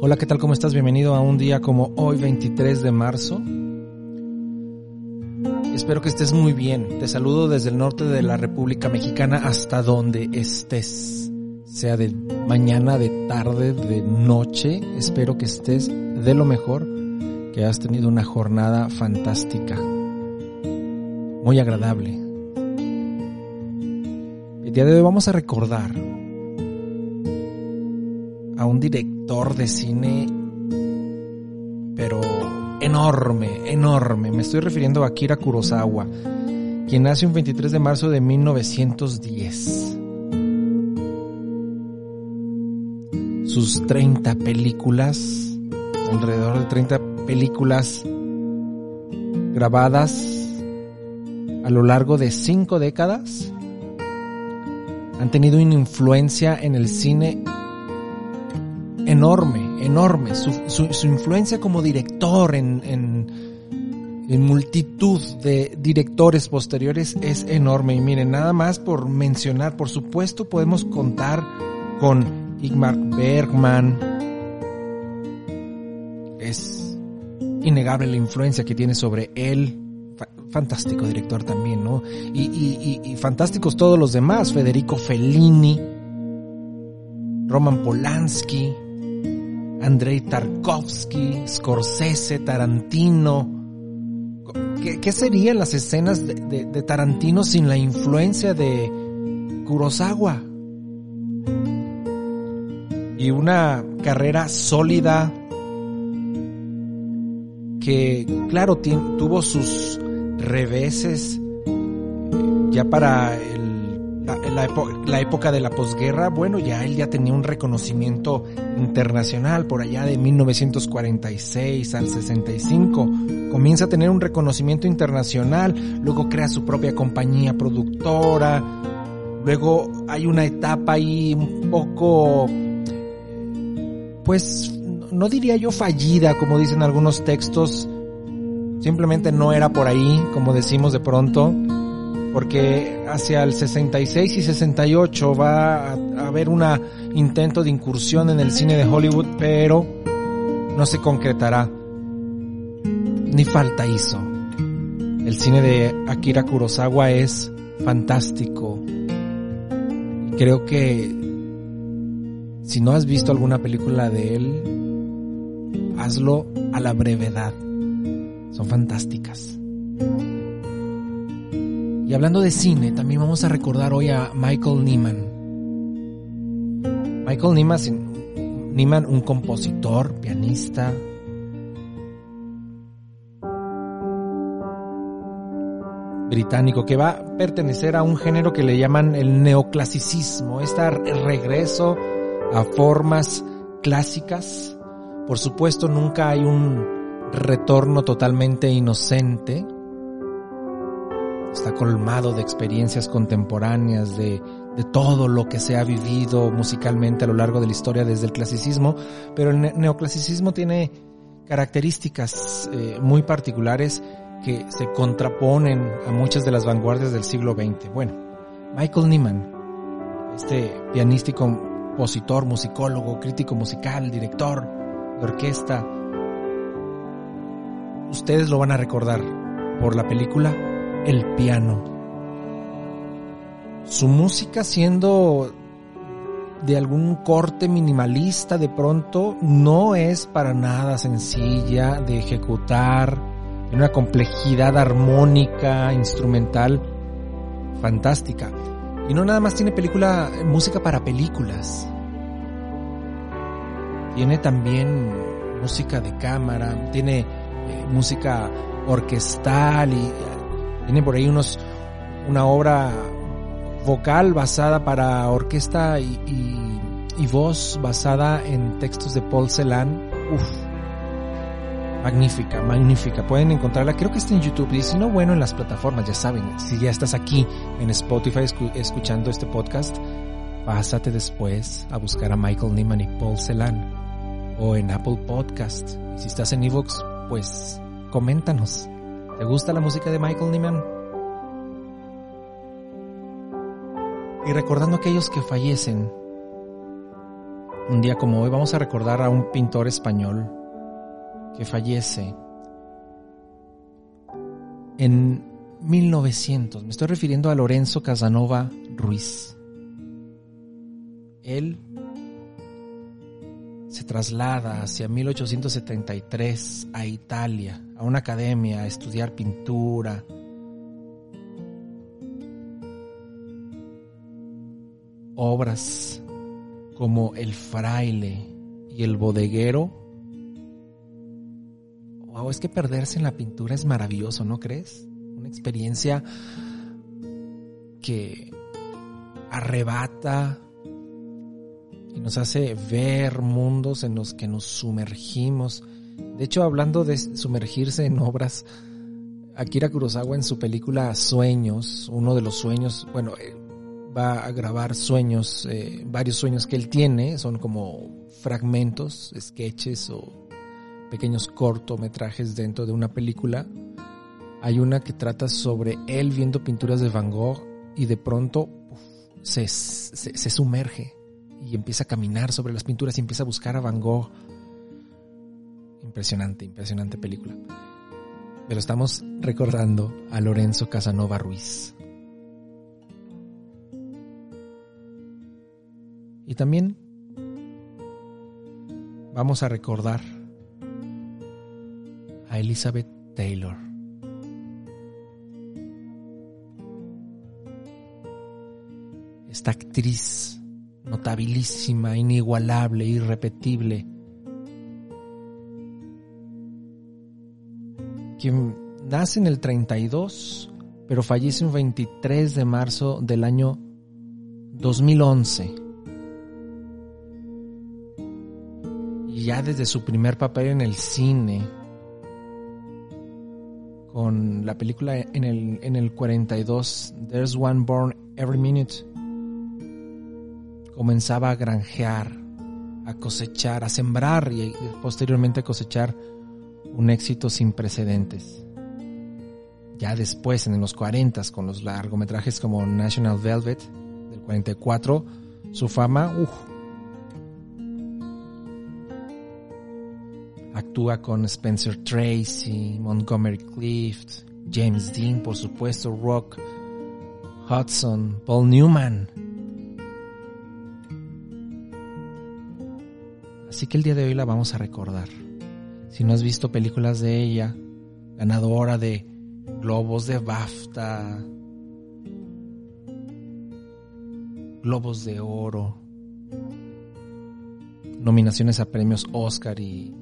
Hola, ¿qué tal? ¿Cómo estás? Bienvenido a un día como hoy, 23 de marzo. Espero que estés muy bien. Te saludo desde el norte de la República Mexicana hasta donde estés. Sea de mañana, de tarde, de noche. Espero que estés de lo mejor, que has tenido una jornada fantástica. Muy agradable. El día de hoy vamos a recordar a un director de cine, pero enorme, enorme. Me estoy refiriendo a Akira Kurosawa, quien nace un 23 de marzo de 1910. Sus 30 películas, alrededor de 30 películas grabadas a lo largo de cinco décadas, han tenido una influencia en el cine enorme, enorme. Su, su, influencia como director en, en, multitud de directores posteriores es enorme. Y miren, nada más por mencionar, por supuesto podemos contar con Igmar Bergman. Es innegable la influencia que tiene sobre él. Fantástico director también, ¿no? Y, y, y, y fantásticos todos los demás. Federico Fellini, Roman Polanski, Andrei Tarkovsky, Scorsese, Tarantino. ¿Qué, serían las escenas de, Tarantino sin la influencia de Kurosawa? Y una carrera sólida que, claro, tuvo sus reveses eh, ya para la, época de la posguerra, bueno, ya él ya tenía un reconocimiento internacional por allá de 1946 al 65. Comienza a tener un reconocimiento internacional, luego crea su propia compañía productora, luego hay una etapa ahí un poco, pues, no diría yo fallida, como dicen algunos textos, simplemente no era por ahí, como decimos de pronto porque hacia el 66 y 68 va a haber un intento de incursión en el cine de Hollywood, pero no se concretará. Ni falta hizo. El cine de Akira Kurosawa es fantástico. Creo que si no has visto alguna película de él, hazlo a la brevedad. Son fantásticas. Y hablando de cine, también vamos a recordar hoy a Michael Nyman. Michael Nyman, un compositor, pianista, británico que va a pertenecer a un género que le llaman el neoclasicismo, este regreso a formas clásicas. Por supuesto, nunca hay un retorno totalmente inocente, está colmado de experiencias contemporáneas, de, de, todo lo que se ha vivido musicalmente a lo largo de la historia desde el clasicismo, pero el neoclasicismo tiene características eh, muy particulares que se contraponen a muchas de las vanguardias del siglo XX. Bueno, Michael Nyman, este pianista y compositor, musicólogo, crítico musical, director de orquesta, ustedes lo van a recordar por la película el piano. Su música siendo de algún corte minimalista de pronto no es para nada sencilla de ejecutar, una complejidad armónica, instrumental, fantástica. Y no nada más tiene película, música para películas. Tiene también música de cámara, tiene eh, música orquestal y tiene por ahí unos, una obra vocal basada para orquesta y, y, voz basada en textos de Paul Celan. Uf, magnífica, magnífica. Pueden encontrarla, creo que está en YouTube y si no, bueno, en las plataformas, ya saben, si ya estás aquí en Spotify escuchando este podcast, pásate después a buscar a Michael Nyman y Paul Celan o en Apple Podcast. Si estás en Evox, pues coméntanos. ¿Te gusta la música de Michael Nyman? Y recordando aquellos que fallecen, Un día como hoy vamos a recordar a un pintor español que fallece en 1900. Me estoy refiriendo a Lorenzo Casanova Ruiz. Él se traslada hacia 1873 a Italia, a una academia, a estudiar pintura. Obras como El fraile y El bodeguero. Wow, es que perderse en la pintura es maravilloso, ¿no crees? Una experiencia que arrebata y nos hace ver mundos en los que nos sumergimos. De hecho, hablando de sumergirse en obras, Akira Kurosawa en su película Sueños, uno de los sueños, bueno, eh, va a grabar sueños, eh, varios sueños que él tiene, son como fragmentos, sketches o pequeños cortometrajes dentro de una película. Hay una que trata sobre él viendo pinturas de Van Gogh y de pronto se, se sumerge y empieza a caminar sobre las pinturas y empieza a buscar a Van Gogh. Impresionante, impresionante película. Pero estamos recordando a Lorenzo Casanova Ruiz. Y también vamos a recordar a Elizabeth Taylor. Esta actriz notabilísima, inigualable, irrepetible, quien nace en el 32, pero fallece un 23 de marzo del año 2011. Y ya desde su primer papel en el cine, con la película en el, en el 42, There's One Born Every Minute, comenzaba a granjear, a cosechar, a sembrar y posteriormente a cosechar un éxito sin precedentes. Ya después, en los 40, con los largometrajes como National Velvet del 44, su fama, uff, actúa con Spencer Tracy, Montgomery Clift, James Dean, por supuesto, Rock, Hudson, Paul Newman, Así que el día de hoy la vamos a recordar. Si no has visto películas de ella, ganadora de globos de BAFTA, globos de oro, nominaciones a premios Oscar y...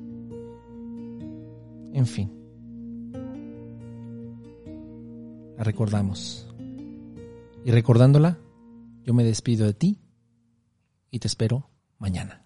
En fin. La recordamos. Y recordándola, yo me despido de ti y te espero mañana.